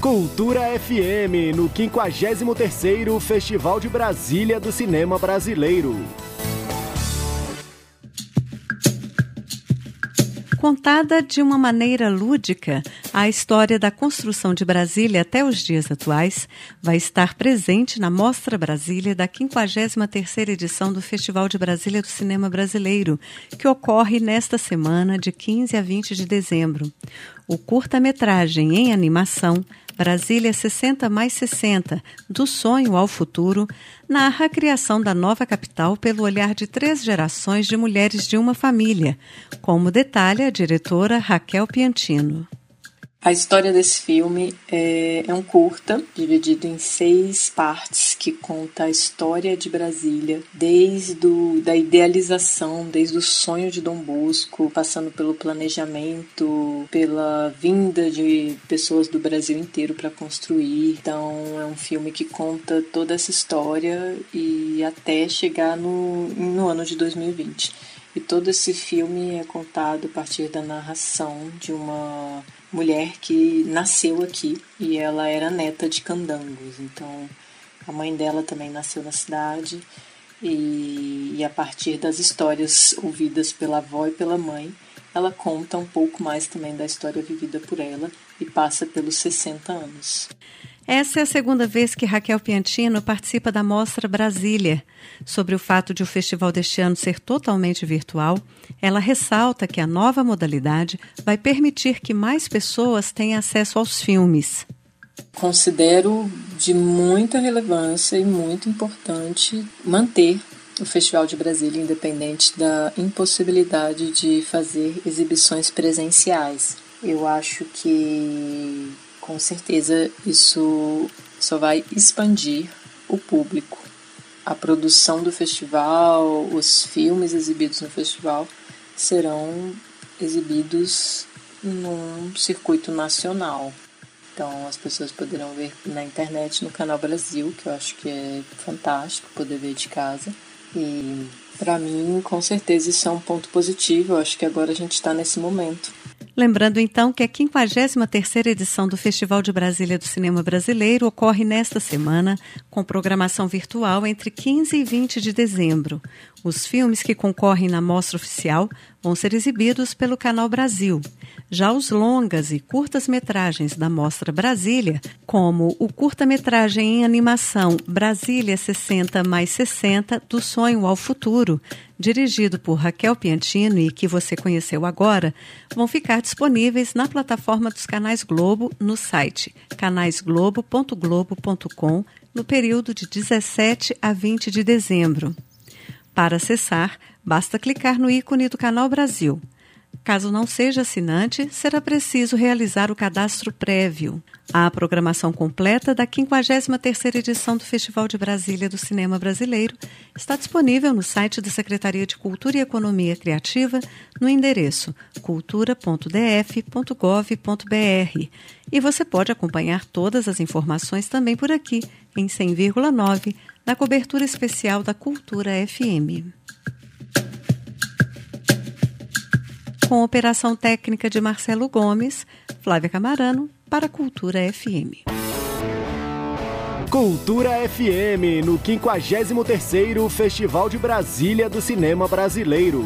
Cultura FM, no 53º Festival de Brasília do Cinema Brasileiro. Contada de uma maneira lúdica, a história da construção de Brasília até os dias atuais vai estar presente na Mostra Brasília da 53ª edição do Festival de Brasília do Cinema Brasileiro, que ocorre nesta semana de 15 a 20 de dezembro. O curta-metragem em animação Brasília 60 mais 60, do sonho ao futuro, narra a criação da nova capital pelo olhar de três gerações de mulheres de uma família, como detalha a diretora Raquel Piantino. A história desse filme é, é, um curta, dividido em seis partes, que conta a história de Brasília, desde o, da idealização, desde o sonho de Dom Bosco, passando pelo planejamento, pela vinda de pessoas do Brasil inteiro para construir. Então é um filme que conta toda essa história e até chegar no, no ano de 2020. E todo esse filme é contado a partir da narração de uma mulher que nasceu aqui e ela era neta de candangos. Então, a mãe dela também nasceu na cidade e, e, a partir das histórias ouvidas pela avó e pela mãe, ela conta um pouco mais também da história vivida por ela e passa pelos 60 anos. Essa é a segunda vez que Raquel Piantino participa da Mostra Brasília. Sobre o fato de o festival deste ano ser totalmente virtual, ela ressalta que a nova modalidade vai permitir que mais pessoas tenham acesso aos filmes. Considero de muita relevância e muito importante manter o Festival de Brasília independente da impossibilidade de fazer exibições presenciais. Eu acho que com certeza isso só vai expandir o público. A produção do festival, os filmes exibidos no festival serão exibidos num circuito nacional. Então as pessoas poderão ver na internet, no canal Brasil, que eu acho que é fantástico poder ver de casa. E para mim, com certeza, isso é um ponto positivo. Eu acho que agora a gente está nesse momento Lembrando então que a 53ª edição do Festival de Brasília do Cinema Brasileiro ocorre nesta semana, com programação virtual entre 15 e 20 de dezembro. Os filmes que concorrem na mostra oficial vão ser exibidos pelo Canal Brasil. Já os longas e curtas-metragens da Mostra Brasília, como o curta-metragem em animação Brasília 60 mais 60 do Sonho ao Futuro, dirigido por Raquel Piantino e que você conheceu agora, vão ficar disponíveis na plataforma dos canais Globo no site canaisglobo.globo.com no período de 17 a 20 de dezembro. Para acessar, basta clicar no ícone do Canal Brasil. Caso não seja assinante, será preciso realizar o cadastro prévio. A programação completa da 53ª edição do Festival de Brasília do Cinema Brasileiro está disponível no site da Secretaria de Cultura e Economia Criativa no endereço cultura.df.gov.br. E você pode acompanhar todas as informações também por aqui, em 100,9, na cobertura especial da Cultura FM. com operação técnica de Marcelo Gomes, Flávia Camarano, para Cultura FM. Cultura FM, no 53º Festival de Brasília do Cinema Brasileiro.